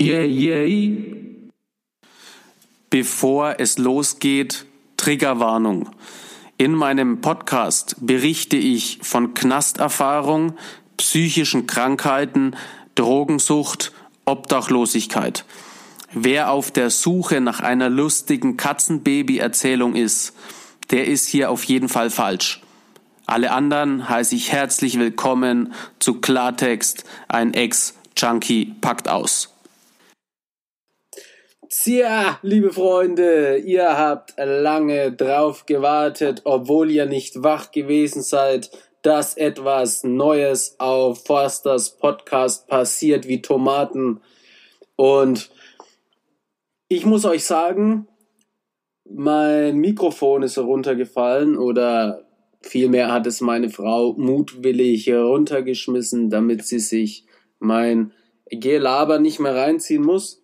Yeah, yeah. Bevor es losgeht, Triggerwarnung. In meinem Podcast berichte ich von Knasterfahrung, psychischen Krankheiten, Drogensucht, Obdachlosigkeit. Wer auf der Suche nach einer lustigen Katzenbaby-Erzählung ist, der ist hier auf jeden Fall falsch. Alle anderen heiße ich herzlich willkommen zu Klartext, ein Ex-Junkie packt aus. Tja, liebe Freunde, ihr habt lange drauf gewartet, obwohl ihr nicht wach gewesen seid, dass etwas Neues auf Forsters Podcast passiert wie Tomaten. Und ich muss euch sagen, mein Mikrofon ist heruntergefallen oder vielmehr hat es meine Frau mutwillig heruntergeschmissen, damit sie sich mein Gelaber nicht mehr reinziehen muss.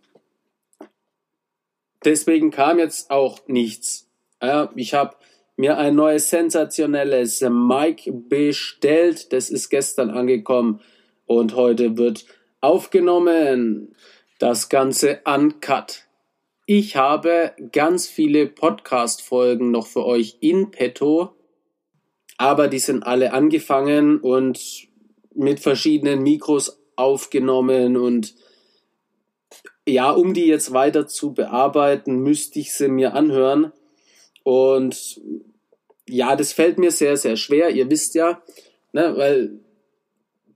Deswegen kam jetzt auch nichts. Ja, ich habe mir ein neues sensationelles Mic bestellt. Das ist gestern angekommen und heute wird aufgenommen. Das Ganze uncut. Ich habe ganz viele Podcast-Folgen noch für euch in petto, aber die sind alle angefangen und mit verschiedenen Mikros aufgenommen und ja, um die jetzt weiter zu bearbeiten, müsste ich sie mir anhören. Und ja, das fällt mir sehr, sehr schwer. Ihr wisst ja, ne, weil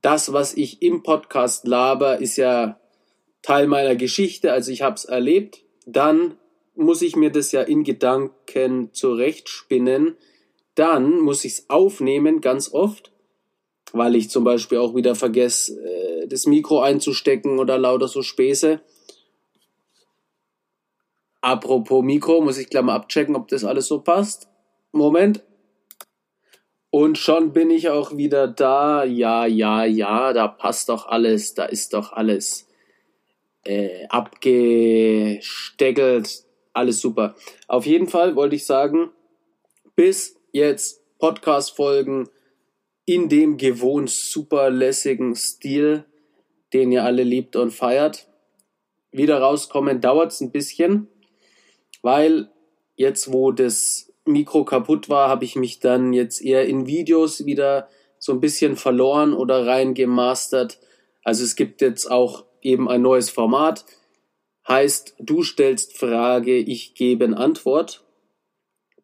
das, was ich im Podcast laber, ist ja Teil meiner Geschichte. Also ich habe es erlebt dann muss ich mir das ja in Gedanken zurechtspinnen. Dann muss ich es aufnehmen, ganz oft, weil ich zum Beispiel auch wieder vergesse, äh, das Mikro einzustecken oder lauter so Späße. Apropos Mikro, muss ich gleich mal abchecken, ob das alles so passt. Moment. Und schon bin ich auch wieder da. Ja, ja, ja, da passt doch alles, da ist doch alles äh, abgesteckelt, alles super. Auf jeden Fall wollte ich sagen, bis jetzt Podcast-Folgen in dem gewohnt super lässigen Stil, den ihr alle liebt und feiert. Wieder rauskommen dauert es ein bisschen, weil jetzt, wo das Mikro kaputt war, habe ich mich dann jetzt eher in Videos wieder so ein bisschen verloren oder reingemastert. Also es gibt jetzt auch eben ein neues Format. Heißt, du stellst Frage, ich gebe Antwort.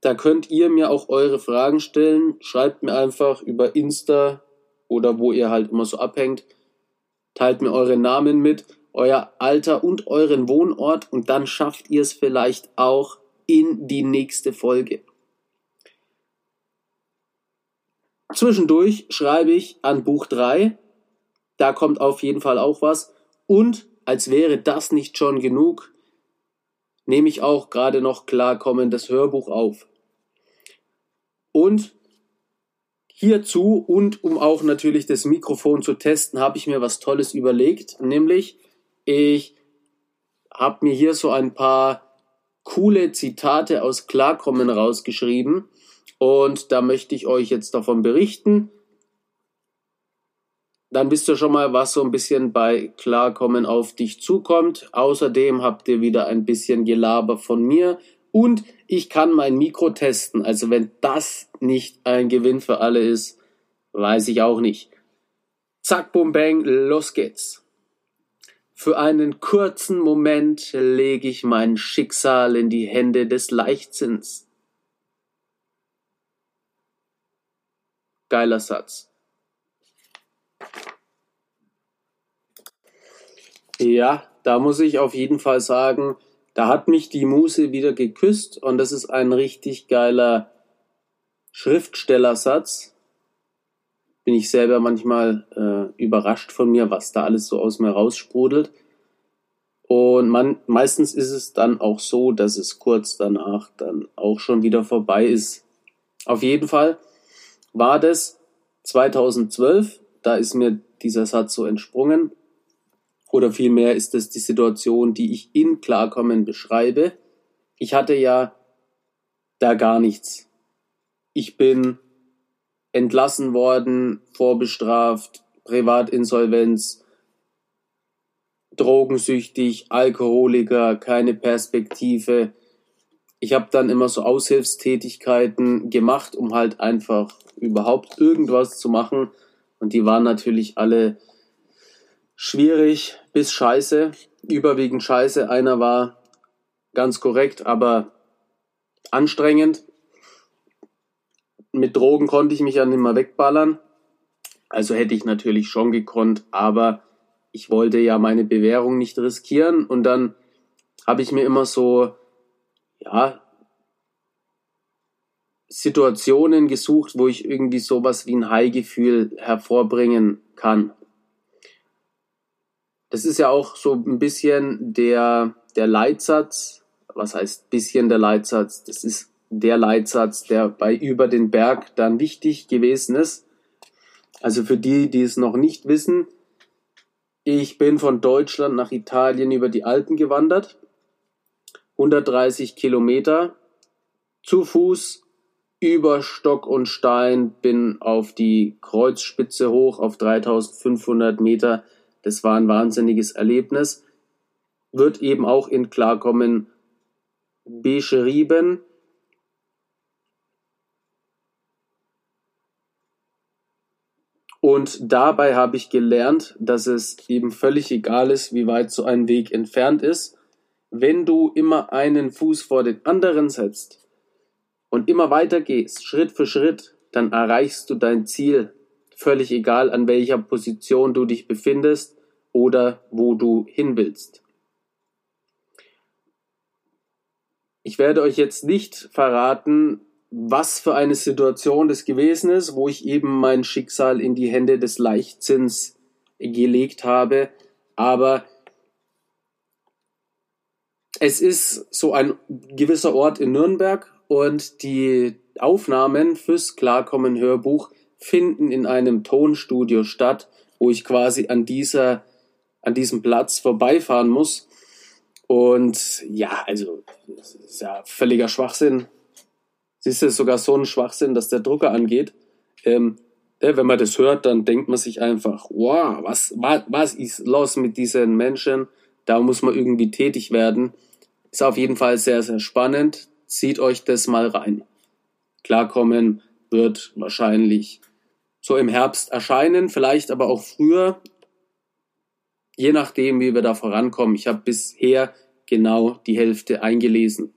Da könnt ihr mir auch eure Fragen stellen. Schreibt mir einfach über Insta oder wo ihr halt immer so abhängt. Teilt mir eure Namen mit, euer Alter und euren Wohnort und dann schafft ihr es vielleicht auch in die nächste Folge. Zwischendurch schreibe ich an Buch 3. Da kommt auf jeden Fall auch was. Und als wäre das nicht schon genug, nehme ich auch gerade noch klarkommen das Hörbuch auf. Und hierzu und um auch natürlich das Mikrofon zu testen, habe ich mir was Tolles überlegt, nämlich ich habe mir hier so ein paar coole Zitate aus Klarkommen rausgeschrieben und da möchte ich euch jetzt davon berichten dann wisst ihr schon mal, was so ein bisschen bei Klarkommen auf dich zukommt. Außerdem habt ihr wieder ein bisschen Gelaber von mir und ich kann mein Mikro testen. Also wenn das nicht ein Gewinn für alle ist, weiß ich auch nicht. Zack, bum, bang, los geht's. Für einen kurzen Moment lege ich mein Schicksal in die Hände des Leichtsinns. Geiler Satz. Ja, da muss ich auf jeden Fall sagen, da hat mich die Muse wieder geküsst und das ist ein richtig geiler Schriftstellersatz. Bin ich selber manchmal äh, überrascht von mir, was da alles so aus mir raussprudelt. Und man, meistens ist es dann auch so, dass es kurz danach dann auch schon wieder vorbei ist. Auf jeden Fall war das 2012, da ist mir dieser Satz so entsprungen. Oder vielmehr ist das die Situation, die ich in Klarkommen beschreibe. Ich hatte ja da gar nichts. Ich bin entlassen worden, vorbestraft, Privatinsolvenz, drogensüchtig, Alkoholiker, keine Perspektive. Ich habe dann immer so Aushilfstätigkeiten gemacht, um halt einfach überhaupt irgendwas zu machen. Und die waren natürlich alle schwierig bis scheiße, überwiegend scheiße. Einer war ganz korrekt, aber anstrengend. Mit Drogen konnte ich mich ja nicht mehr wegballern. Also hätte ich natürlich schon gekonnt, aber ich wollte ja meine Bewährung nicht riskieren und dann habe ich mir immer so, ja, Situationen gesucht, wo ich irgendwie sowas wie ein High-Gefühl hervorbringen kann. Das ist ja auch so ein bisschen der, der Leitsatz. Was heißt bisschen der Leitsatz? Das ist der Leitsatz, der bei Über den Berg dann wichtig gewesen ist. Also für die, die es noch nicht wissen, ich bin von Deutschland nach Italien über die Alpen gewandert. 130 Kilometer zu Fuß über Stock und Stein, bin auf die Kreuzspitze hoch auf 3500 Meter. Das war ein wahnsinniges Erlebnis. Wird eben auch in Klarkommen beschrieben. Und dabei habe ich gelernt, dass es eben völlig egal ist, wie weit so ein Weg entfernt ist. Wenn du immer einen Fuß vor den anderen setzt und immer weiter gehst, Schritt für Schritt, dann erreichst du dein Ziel. Völlig egal, an welcher Position du dich befindest oder wo du hin willst. Ich werde euch jetzt nicht verraten, was für eine Situation das gewesen ist, wo ich eben mein Schicksal in die Hände des Leichtsinns gelegt habe. Aber es ist so ein gewisser Ort in Nürnberg und die Aufnahmen fürs Klarkommen Hörbuch finden in einem Tonstudio statt, wo ich quasi an dieser, an diesem Platz vorbeifahren muss. Und ja, also, das ist ja völliger Schwachsinn, Siehst du, sogar so ein Schwachsinn, dass der Drucker angeht. Ähm, äh, wenn man das hört, dann denkt man sich einfach, wow, was, was, was ist los mit diesen Menschen? Da muss man irgendwie tätig werden. Ist auf jeden Fall sehr, sehr spannend. Zieht euch das mal rein. Klarkommen wird wahrscheinlich so im Herbst erscheinen, vielleicht aber auch früher, je nachdem, wie wir da vorankommen. Ich habe bisher genau die Hälfte eingelesen.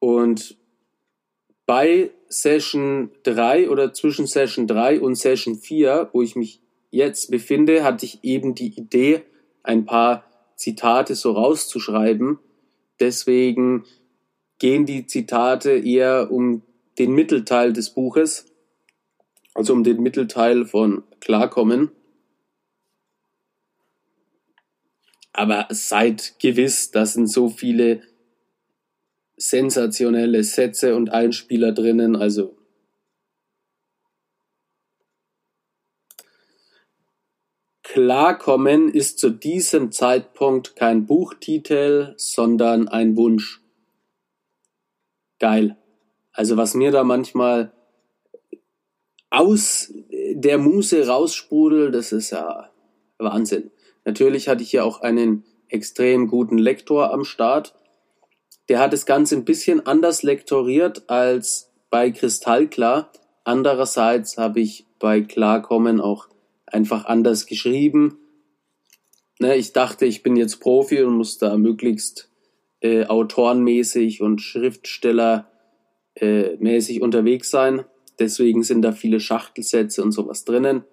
Und bei Session 3 oder zwischen Session 3 und Session 4, wo ich mich jetzt befinde, hatte ich eben die Idee, ein paar Zitate so rauszuschreiben. Deswegen gehen die Zitate eher um den Mittelteil des Buches, also um den Mittelteil von Klarkommen. Aber seid gewiss, das sind so viele sensationelle Sätze und Einspieler drinnen. Also Klarkommen ist zu diesem Zeitpunkt kein Buchtitel, sondern ein Wunsch. Geil. Also was mir da manchmal aus der Muse raussprudelt, das ist ja Wahnsinn. Natürlich hatte ich ja auch einen extrem guten Lektor am Start, der hat das Ganze ein bisschen anders lektoriert als bei Kristallklar. Andererseits habe ich bei Klarkommen auch einfach anders geschrieben. Ne, ich dachte, ich bin jetzt Profi und muss da möglichst äh, autorenmäßig und schriftstellermäßig äh, unterwegs sein. Deswegen sind da viele Schachtelsätze und sowas drinnen.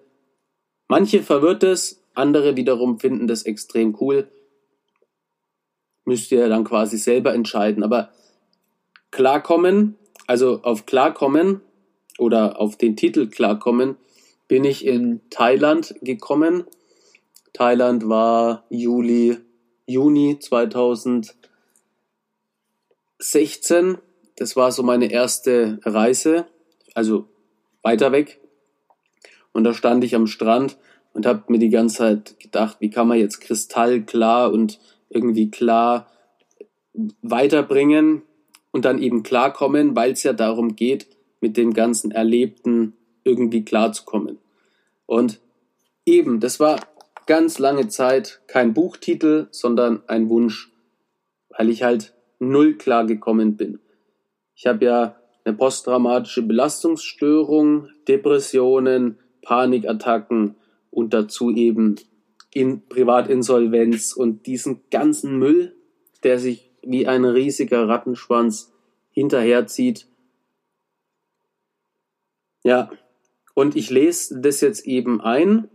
Manche verwirrt es, andere wiederum finden das extrem cool müsst ihr dann quasi selber entscheiden. Aber klarkommen, also auf klarkommen oder auf den Titel klarkommen, bin ich in Thailand gekommen. Thailand war Juli, Juni 2016. Das war so meine erste Reise, also weiter weg. Und da stand ich am Strand und habe mir die ganze Zeit gedacht, wie kann man jetzt kristallklar und irgendwie klar weiterbringen und dann eben klarkommen, weil es ja darum geht, mit dem ganzen Erlebten irgendwie klarzukommen. Und eben, das war ganz lange Zeit kein Buchtitel, sondern ein Wunsch, weil ich halt null klar gekommen bin. Ich habe ja eine posttraumatische Belastungsstörung, Depressionen, Panikattacken und dazu eben in Privatinsolvenz und diesen ganzen Müll, der sich wie ein riesiger Rattenschwanz hinterherzieht. Ja, und ich lese das jetzt eben ein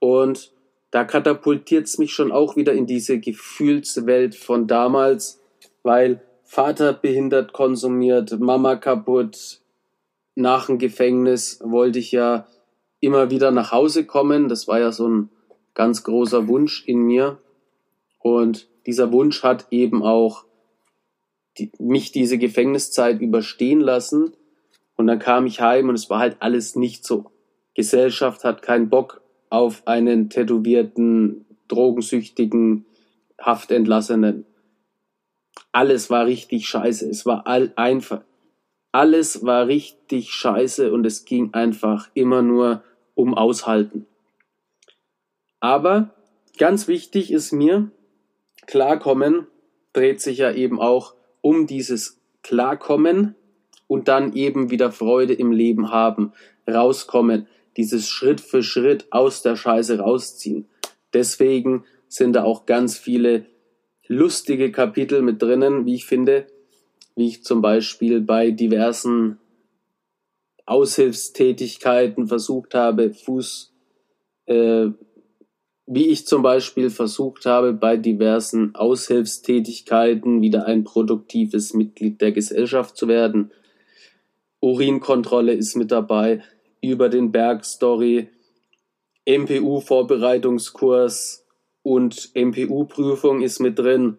und da katapultiert es mich schon auch wieder in diese Gefühlswelt von damals, weil Vater behindert konsumiert, Mama kaputt, nach dem Gefängnis wollte ich ja immer wieder nach Hause kommen. Das war ja so ein ganz großer Wunsch in mir. Und dieser Wunsch hat eben auch die, mich diese Gefängniszeit überstehen lassen. Und dann kam ich heim und es war halt alles nicht so. Gesellschaft hat keinen Bock auf einen tätowierten, drogensüchtigen Haftentlassenen. Alles war richtig scheiße. Es war all einfach. Alles war richtig scheiße und es ging einfach immer nur um Aushalten. Aber ganz wichtig ist mir, Klarkommen dreht sich ja eben auch um dieses Klarkommen und dann eben wieder Freude im Leben haben, rauskommen, dieses Schritt für Schritt aus der Scheiße rausziehen. Deswegen sind da auch ganz viele lustige Kapitel mit drinnen, wie ich finde, wie ich zum Beispiel bei diversen Aushilfstätigkeiten versucht habe, Fuß, äh, wie ich zum Beispiel versucht habe, bei diversen Aushilfstätigkeiten wieder ein produktives Mitglied der Gesellschaft zu werden. Urinkontrolle ist mit dabei, über den Bergstory, MPU-Vorbereitungskurs und MPU-Prüfung ist mit drin.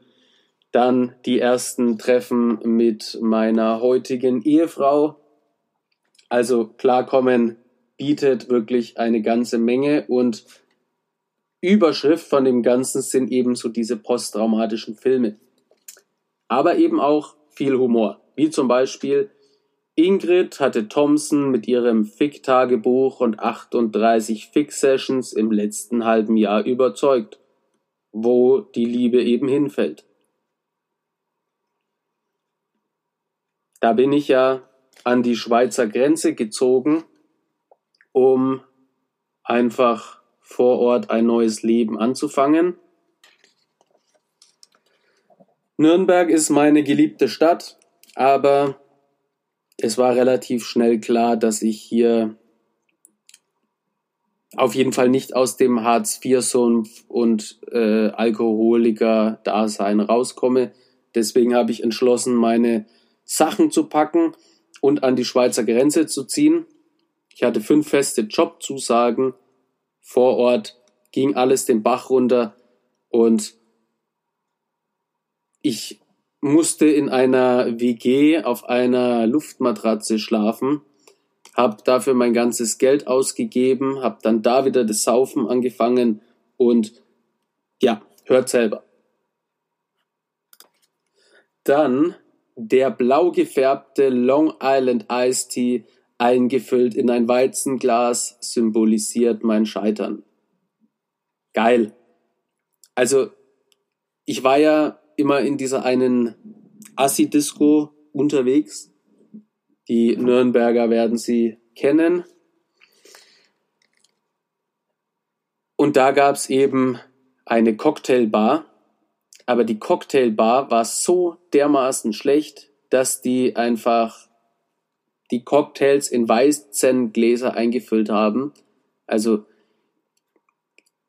Dann die ersten Treffen mit meiner heutigen Ehefrau. Also klarkommen bietet wirklich eine ganze Menge und Überschrift von dem Ganzen sind ebenso diese posttraumatischen Filme. Aber eben auch viel Humor, wie zum Beispiel Ingrid hatte Thompson mit ihrem Fick-Tagebuch und 38 Fick-Sessions im letzten halben Jahr überzeugt, wo die Liebe eben hinfällt. Da bin ich ja an die Schweizer Grenze gezogen, um einfach vor Ort ein neues Leben anzufangen. Nürnberg ist meine geliebte Stadt, aber es war relativ schnell klar, dass ich hier auf jeden Fall nicht aus dem Hartz-IV-Sumpf und äh, Alkoholiker-Dasein rauskomme. Deswegen habe ich entschlossen, meine Sachen zu packen und an die Schweizer Grenze zu ziehen. Ich hatte fünf feste Jobzusagen. Vor Ort ging alles den Bach runter und ich musste in einer WG auf einer Luftmatratze schlafen, habe dafür mein ganzes Geld ausgegeben, habe dann da wieder das Saufen angefangen und ja, hört selber. Dann der blau gefärbte Long Island Iced Tea eingefüllt in ein Weizenglas symbolisiert mein Scheitern. Geil. Also, ich war ja immer in dieser einen Assi-Disco unterwegs. Die Nürnberger werden sie kennen. Und da gab es eben eine Cocktailbar. Aber die Cocktailbar war so dermaßen schlecht, dass die einfach die Cocktails in weißen Gläser eingefüllt haben. Also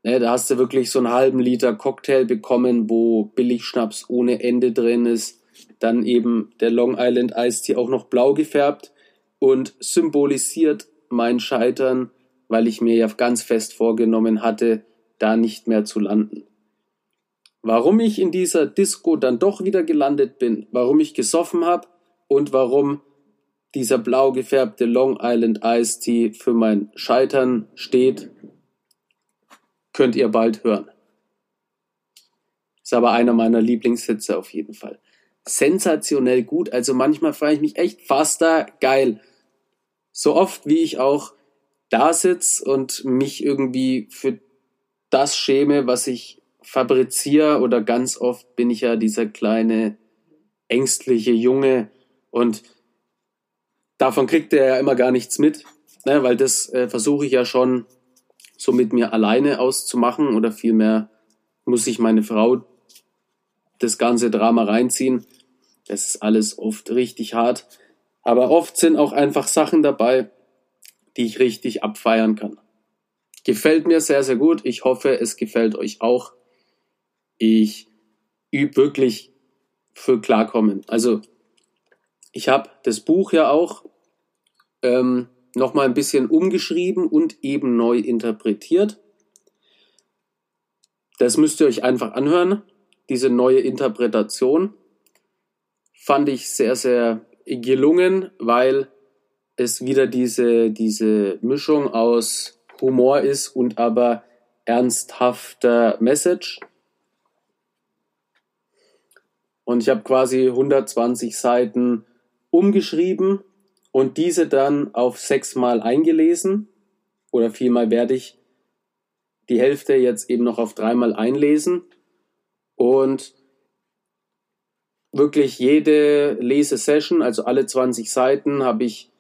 Ne, da hast du wirklich so einen halben Liter Cocktail bekommen, wo Billigschnaps ohne Ende drin ist. Dann eben der Long Island Ice Tea auch noch blau gefärbt und symbolisiert mein Scheitern, weil ich mir ja ganz fest vorgenommen hatte, da nicht mehr zu landen. Warum ich in dieser Disco dann doch wieder gelandet bin, warum ich gesoffen habe und warum dieser blau gefärbte Long Island Iced Tea für mein Scheitern steht, könnt ihr bald hören. Ist aber einer meiner Lieblingssitze auf jeden Fall. Sensationell gut, also manchmal frage ich mich echt fast da geil. So oft wie ich auch da sitze und mich irgendwie für das schäme, was ich fabriziere oder ganz oft bin ich ja dieser kleine ängstliche Junge und davon kriegt er ja immer gar nichts mit, ne, weil das äh, versuche ich ja schon so mit mir alleine auszumachen oder vielmehr muss ich meine Frau das ganze Drama reinziehen. Das ist alles oft richtig hart, aber oft sind auch einfach Sachen dabei, die ich richtig abfeiern kann. Gefällt mir sehr, sehr gut. Ich hoffe, es gefällt euch auch. Ich übe wirklich für Klarkommen. Also ich habe das Buch ja auch ähm, nochmal ein bisschen umgeschrieben und eben neu interpretiert. Das müsst ihr euch einfach anhören. Diese neue Interpretation fand ich sehr, sehr gelungen, weil es wieder diese, diese Mischung aus Humor ist und aber ernsthafter Message. Und ich habe quasi 120 Seiten umgeschrieben und diese dann auf sechsmal eingelesen oder viermal werde ich die Hälfte jetzt eben noch auf dreimal einlesen und wirklich jede Lesesession, also alle 20 Seiten, habe ich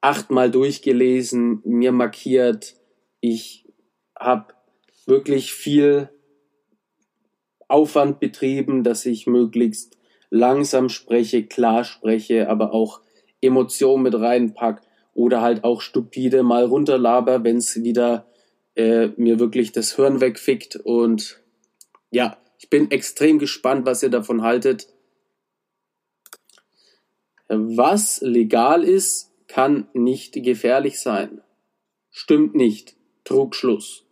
achtmal durchgelesen, mir markiert. Ich habe wirklich viel Aufwand betrieben, dass ich möglichst langsam spreche, klar spreche, aber auch Emotion mit reinpack oder halt auch stupide mal runterlaber, wenn es wieder äh, mir wirklich das Hirn wegfickt. Und ja, ich bin extrem gespannt, was ihr davon haltet. Was legal ist, kann nicht gefährlich sein. Stimmt nicht. Trugschluss.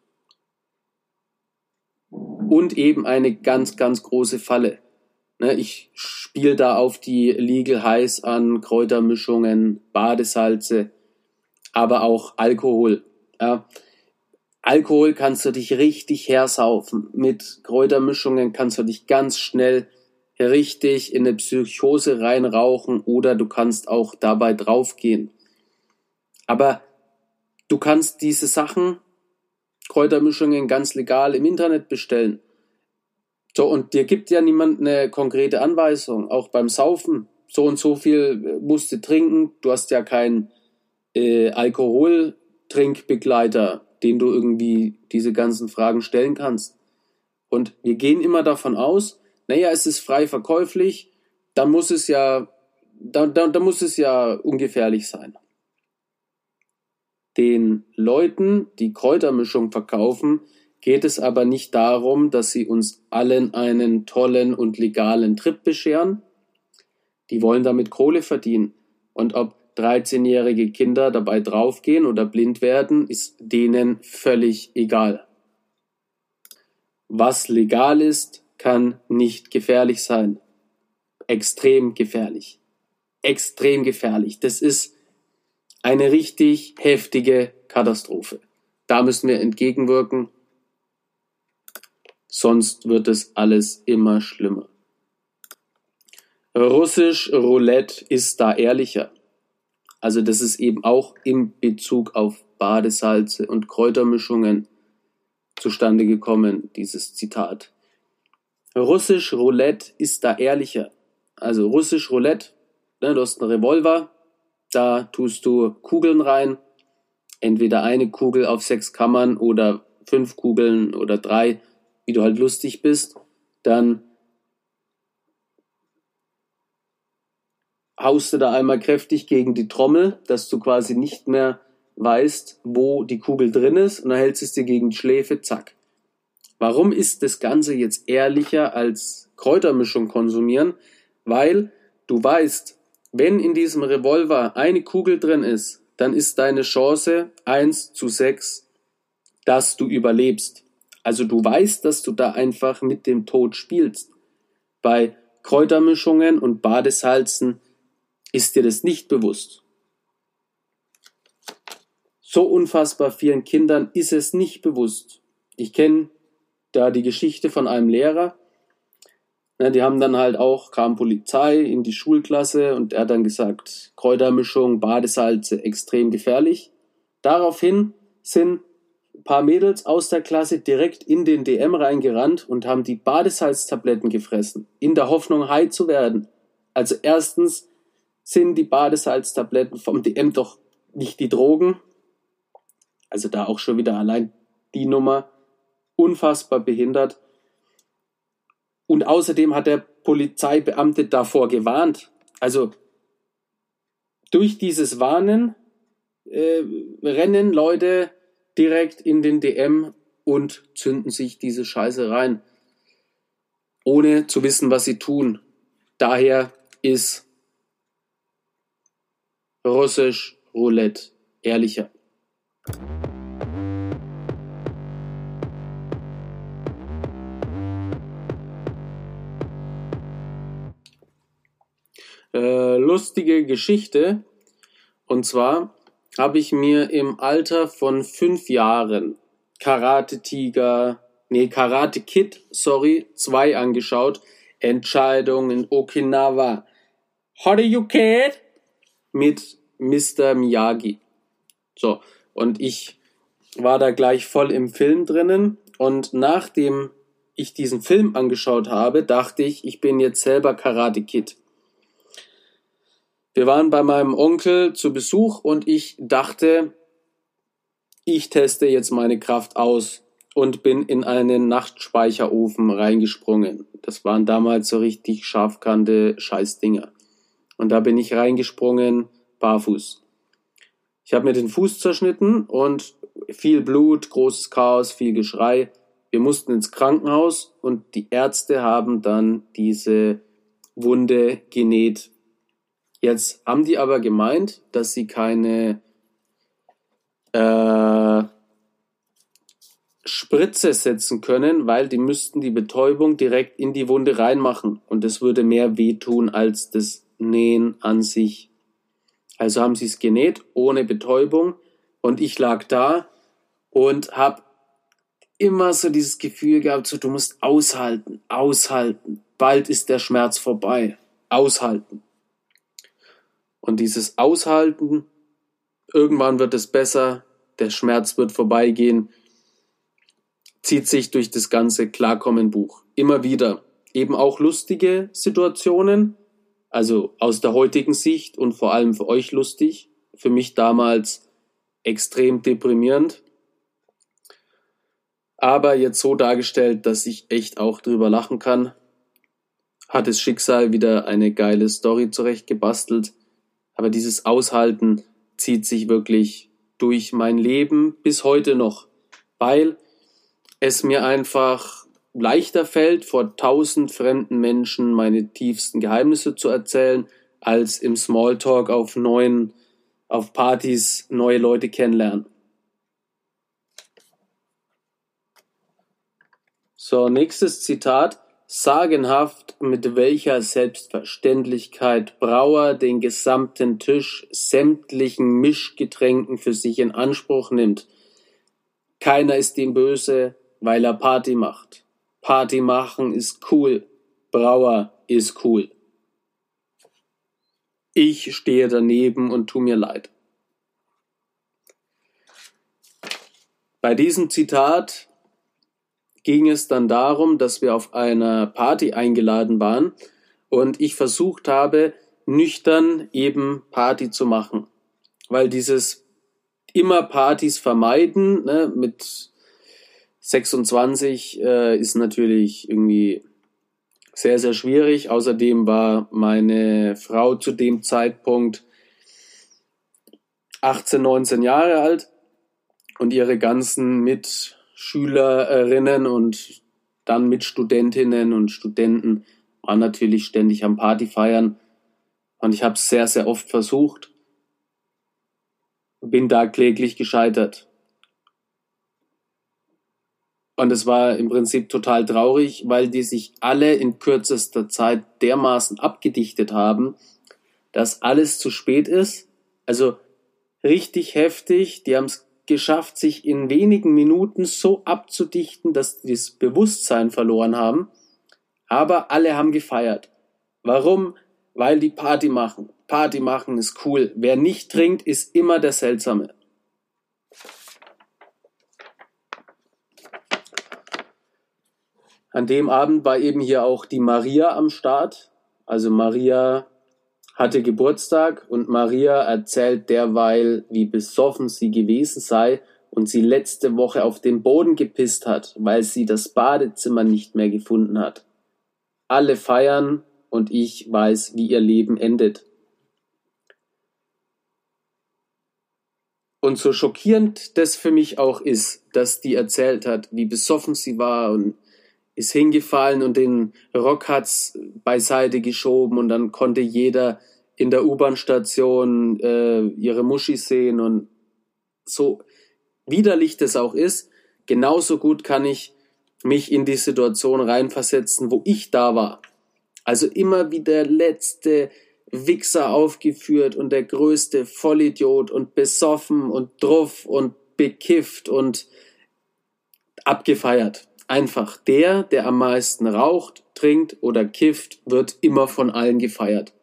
Und eben eine ganz, ganz große Falle. Ne, ich spiele da auf die Legal Highs an, Kräutermischungen, Badesalze, aber auch Alkohol. Ja. Alkohol kannst du dich richtig hersaufen. Mit Kräutermischungen kannst du dich ganz schnell richtig in eine Psychose reinrauchen oder du kannst auch dabei draufgehen. Aber du kannst diese Sachen, Kräutermischungen ganz legal im Internet bestellen. So, und dir gibt ja niemand eine konkrete Anweisung, auch beim Saufen. So und so viel äh, musst du trinken. Du hast ja keinen äh, Alkoholtrinkbegleiter, den du irgendwie diese ganzen Fragen stellen kannst. Und wir gehen immer davon aus, naja, es ist frei verkäuflich, dann muss es ja, dann, dann, dann muss es ja ungefährlich sein. Den Leuten, die Kräutermischung verkaufen, geht es aber nicht darum, dass sie uns allen einen tollen und legalen Trip bescheren. Die wollen damit Kohle verdienen. Und ob 13-jährige Kinder dabei draufgehen oder blind werden, ist denen völlig egal. Was legal ist, kann nicht gefährlich sein. Extrem gefährlich. Extrem gefährlich. Das ist eine richtig heftige Katastrophe. Da müssen wir entgegenwirken sonst wird es alles immer schlimmer. Russisch Roulette ist da ehrlicher. Also das ist eben auch im Bezug auf Badesalze und Kräutermischungen zustande gekommen, dieses Zitat. Russisch Roulette ist da ehrlicher. Also Russisch Roulette, ne, du hast einen Revolver, da tust du Kugeln rein, entweder eine Kugel auf sechs Kammern oder fünf Kugeln oder drei wie du halt lustig bist, dann haust du da einmal kräftig gegen die Trommel, dass du quasi nicht mehr weißt, wo die Kugel drin ist und dann hältst du es dir gegen die Schläfe, zack. Warum ist das Ganze jetzt ehrlicher als Kräutermischung konsumieren? Weil du weißt, wenn in diesem Revolver eine Kugel drin ist, dann ist deine Chance 1 zu 6, dass du überlebst. Also du weißt, dass du da einfach mit dem Tod spielst. Bei Kräutermischungen und Badesalzen ist dir das nicht bewusst. So unfassbar vielen Kindern ist es nicht bewusst. Ich kenne da die Geschichte von einem Lehrer. Ja, die haben dann halt auch, kam Polizei in die Schulklasse und er hat dann gesagt, Kräutermischung, Badesalze, extrem gefährlich. Daraufhin sind paar Mädels aus der Klasse direkt in den DM reingerannt und haben die Badesalztabletten gefressen, in der Hoffnung, high zu werden. Also erstens sind die Badesalztabletten vom DM doch nicht die Drogen. Also da auch schon wieder allein die Nummer unfassbar behindert. Und außerdem hat der Polizeibeamte davor gewarnt. Also durch dieses Warnen äh, rennen Leute direkt in den DM und zünden sich diese Scheiße rein, ohne zu wissen, was sie tun. Daher ist Russisch Roulette ehrlicher. Äh, lustige Geschichte. Und zwar habe ich mir im Alter von fünf Jahren Karate Tiger, nee, Karate Kid, sorry, zwei angeschaut. Entscheidung in Okinawa. How do you kid? Mit Mr. Miyagi. So, und ich war da gleich voll im Film drinnen. Und nachdem ich diesen Film angeschaut habe, dachte ich, ich bin jetzt selber Karate Kid. Wir waren bei meinem Onkel zu Besuch und ich dachte, ich teste jetzt meine Kraft aus und bin in einen Nachtspeicherofen reingesprungen. Das waren damals so richtig scharfkante Scheißdinger. Und da bin ich reingesprungen, barfuß. Ich habe mir den Fuß zerschnitten und viel Blut, großes Chaos, viel Geschrei. Wir mussten ins Krankenhaus und die Ärzte haben dann diese Wunde genäht Jetzt haben die aber gemeint, dass sie keine äh, Spritze setzen können, weil die müssten die Betäubung direkt in die Wunde reinmachen und das würde mehr wehtun als das Nähen an sich. Also haben sie es genäht ohne Betäubung und ich lag da und habe immer so dieses Gefühl gehabt, so du musst aushalten, aushalten, bald ist der Schmerz vorbei, aushalten. Und dieses Aushalten, irgendwann wird es besser, der Schmerz wird vorbeigehen, zieht sich durch das ganze Klarkommen-Buch. Immer wieder. Eben auch lustige Situationen, also aus der heutigen Sicht und vor allem für euch lustig. Für mich damals extrem deprimierend. Aber jetzt so dargestellt, dass ich echt auch drüber lachen kann. Hat das Schicksal wieder eine geile Story zurechtgebastelt. Aber dieses Aushalten zieht sich wirklich durch mein Leben bis heute noch, weil es mir einfach leichter fällt, vor tausend fremden Menschen meine tiefsten Geheimnisse zu erzählen, als im Smalltalk auf neuen, auf Partys neue Leute kennenlernen. So, nächstes Zitat. Sagenhaft, mit welcher Selbstverständlichkeit Brauer den gesamten Tisch sämtlichen Mischgetränken für sich in Anspruch nimmt. Keiner ist ihm böse, weil er Party macht. Party machen ist cool. Brauer ist cool. Ich stehe daneben und tu mir leid. Bei diesem Zitat ging es dann darum, dass wir auf einer Party eingeladen waren und ich versucht habe, nüchtern eben Party zu machen. Weil dieses immer Partys vermeiden, ne, mit 26 äh, ist natürlich irgendwie sehr, sehr schwierig. Außerdem war meine Frau zu dem Zeitpunkt 18, 19 Jahre alt und ihre ganzen mit Schülerinnen und dann mit Studentinnen und Studenten waren natürlich ständig am Party feiern. Und ich habe es sehr, sehr oft versucht. Bin da kläglich gescheitert. Und es war im Prinzip total traurig, weil die sich alle in kürzester Zeit dermaßen abgedichtet haben, dass alles zu spät ist. Also richtig heftig. Die haben es geschafft, sich in wenigen Minuten so abzudichten, dass die das Bewusstsein verloren haben. Aber alle haben gefeiert. Warum? Weil die Party machen. Party machen ist cool. Wer nicht trinkt, ist immer der Seltsame. An dem Abend war eben hier auch die Maria am Start. Also Maria hatte Geburtstag und Maria erzählt derweil, wie besoffen sie gewesen sei und sie letzte Woche auf den Boden gepisst hat, weil sie das Badezimmer nicht mehr gefunden hat. Alle feiern und ich weiß, wie ihr Leben endet. Und so schockierend das für mich auch ist, dass die erzählt hat, wie besoffen sie war und ist hingefallen und den Rock hat's beiseite geschoben und dann konnte jeder in der U-Bahn-Station äh, ihre Muschi sehen und so widerlich das auch ist, genauso gut kann ich mich in die Situation reinversetzen, wo ich da war. Also immer wie der letzte Wichser aufgeführt und der größte Vollidiot und besoffen und druff und bekifft und abgefeiert. Einfach der, der am meisten raucht, trinkt oder kifft, wird immer von allen gefeiert.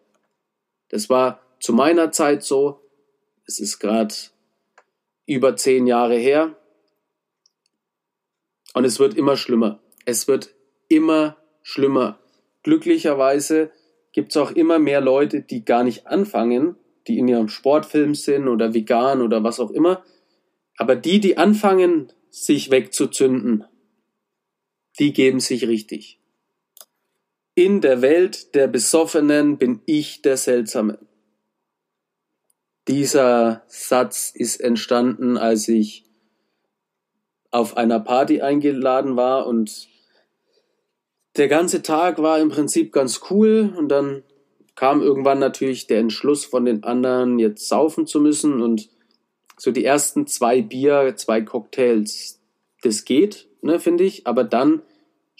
Das war zu meiner Zeit so. Es ist gerade über zehn Jahre her. Und es wird immer schlimmer. Es wird immer schlimmer. Glücklicherweise gibt es auch immer mehr Leute, die gar nicht anfangen, die in ihrem Sportfilm sind oder vegan oder was auch immer. Aber die, die anfangen, sich wegzuzünden, die geben sich richtig. In der Welt der Besoffenen bin ich der Seltsame. Dieser Satz ist entstanden, als ich auf einer Party eingeladen war und der ganze Tag war im Prinzip ganz cool und dann kam irgendwann natürlich der Entschluss von den anderen, jetzt saufen zu müssen und so die ersten zwei Bier, zwei Cocktails, das geht, ne, finde ich, aber dann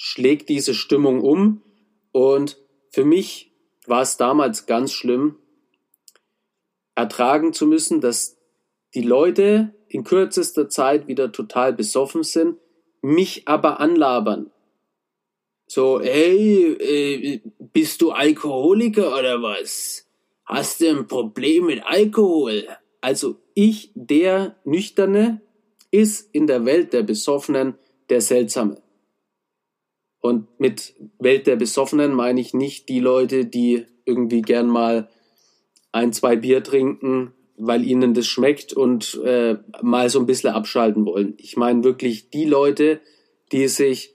schlägt diese Stimmung um. Und für mich war es damals ganz schlimm, ertragen zu müssen, dass die Leute in kürzester Zeit wieder total besoffen sind, mich aber anlabern. So, hey, äh, bist du Alkoholiker oder was? Hast du ein Problem mit Alkohol? Also ich, der Nüchterne, ist in der Welt der Besoffenen der Seltsame. Und mit Welt der Besoffenen meine ich nicht die Leute, die irgendwie gern mal ein, zwei Bier trinken, weil ihnen das schmeckt und äh, mal so ein bisschen abschalten wollen. Ich meine wirklich die Leute, die sich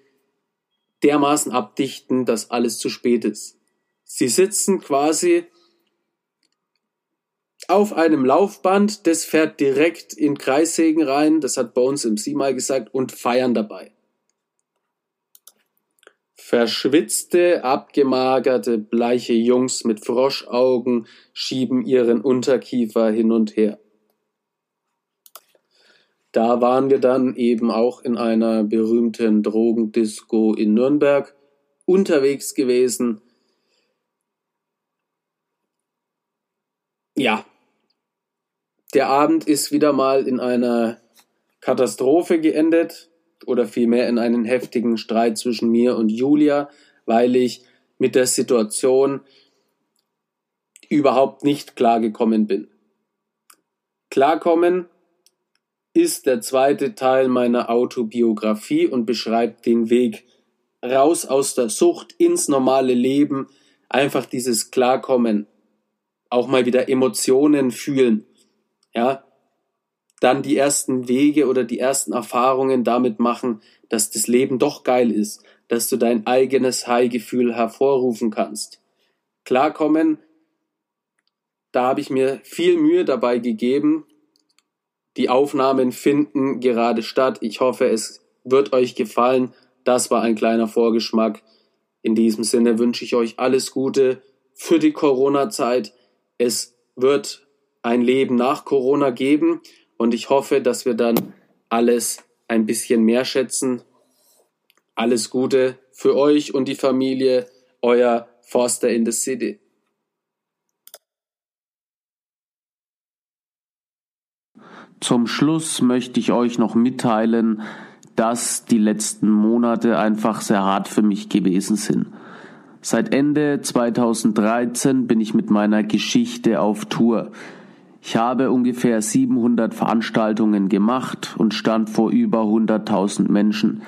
dermaßen abdichten, dass alles zu spät ist. Sie sitzen quasi auf einem Laufband, das fährt direkt in Kreissägen rein, das hat uns im Sie mal gesagt, und feiern dabei. Verschwitzte, abgemagerte, bleiche Jungs mit Froschaugen schieben ihren Unterkiefer hin und her. Da waren wir dann eben auch in einer berühmten Drogendisco in Nürnberg unterwegs gewesen. Ja, der Abend ist wieder mal in einer Katastrophe geendet oder vielmehr in einen heftigen Streit zwischen mir und Julia, weil ich mit der Situation überhaupt nicht klargekommen bin. Klarkommen ist der zweite Teil meiner Autobiografie und beschreibt den Weg raus aus der Sucht ins normale Leben, einfach dieses Klarkommen, auch mal wieder Emotionen fühlen, ja, dann die ersten Wege oder die ersten Erfahrungen damit machen, dass das Leben doch geil ist, dass du dein eigenes High-Gefühl hervorrufen kannst. Klarkommen, da habe ich mir viel Mühe dabei gegeben. Die Aufnahmen finden gerade statt. Ich hoffe, es wird euch gefallen. Das war ein kleiner Vorgeschmack. In diesem Sinne wünsche ich euch alles Gute für die Corona-Zeit. Es wird ein Leben nach Corona geben und ich hoffe, dass wir dann alles ein bisschen mehr schätzen Alles Gute für euch und die Familie, euer Forster in the City. Zum Schluss möchte ich euch noch mitteilen, dass die letzten Monate einfach sehr hart für mich gewesen sind. Seit Ende 2013 bin ich mit meiner Geschichte auf Tour. Ich habe ungefähr 700 Veranstaltungen gemacht und stand vor über 100.000 Menschen.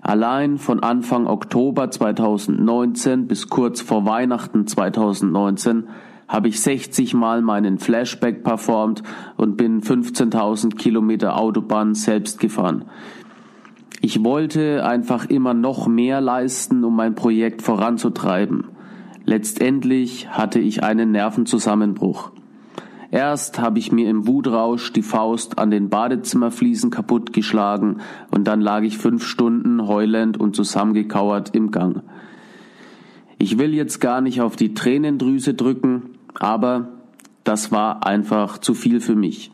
Allein von Anfang Oktober 2019 bis kurz vor Weihnachten 2019 habe ich 60 Mal meinen Flashback performt und bin 15.000 Kilometer Autobahn selbst gefahren. Ich wollte einfach immer noch mehr leisten, um mein Projekt voranzutreiben. Letztendlich hatte ich einen Nervenzusammenbruch. Erst habe ich mir im Wutrausch die Faust an den Badezimmerfliesen kaputtgeschlagen und dann lag ich fünf Stunden heulend und zusammengekauert im Gang. Ich will jetzt gar nicht auf die Tränendrüse drücken, aber das war einfach zu viel für mich.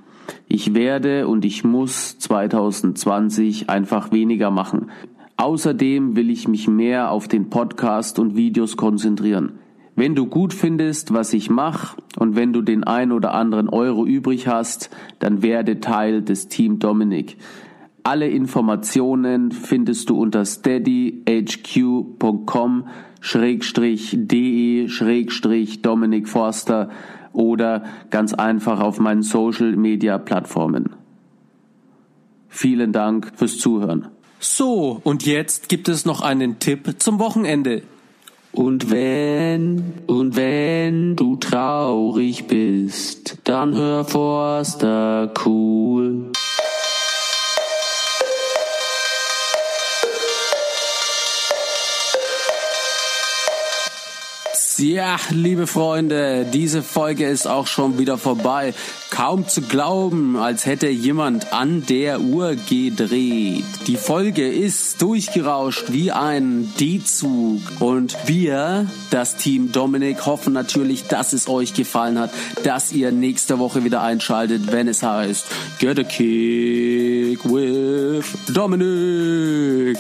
Ich werde und ich muss 2020 einfach weniger machen. Außerdem will ich mich mehr auf den Podcast und Videos konzentrieren. Wenn du gut findest, was ich mache und wenn du den ein oder anderen Euro übrig hast, dann werde Teil des Team Dominik. Alle Informationen findest du unter steadyhq.com schrägstrich de schrägstrich Dominik Forster oder ganz einfach auf meinen Social Media Plattformen. Vielen Dank fürs Zuhören. So, und jetzt gibt es noch einen Tipp zum Wochenende. Und wenn, und wenn du traurig bist, dann hör Forster cool. Ja, liebe Freunde, diese Folge ist auch schon wieder vorbei. Kaum zu glauben, als hätte jemand an der Uhr gedreht. Die Folge ist durchgerauscht wie ein D-Zug. Und wir, das Team Dominik, hoffen natürlich, dass es euch gefallen hat, dass ihr nächste Woche wieder einschaltet, wenn es heißt Get a Kick with Dominik.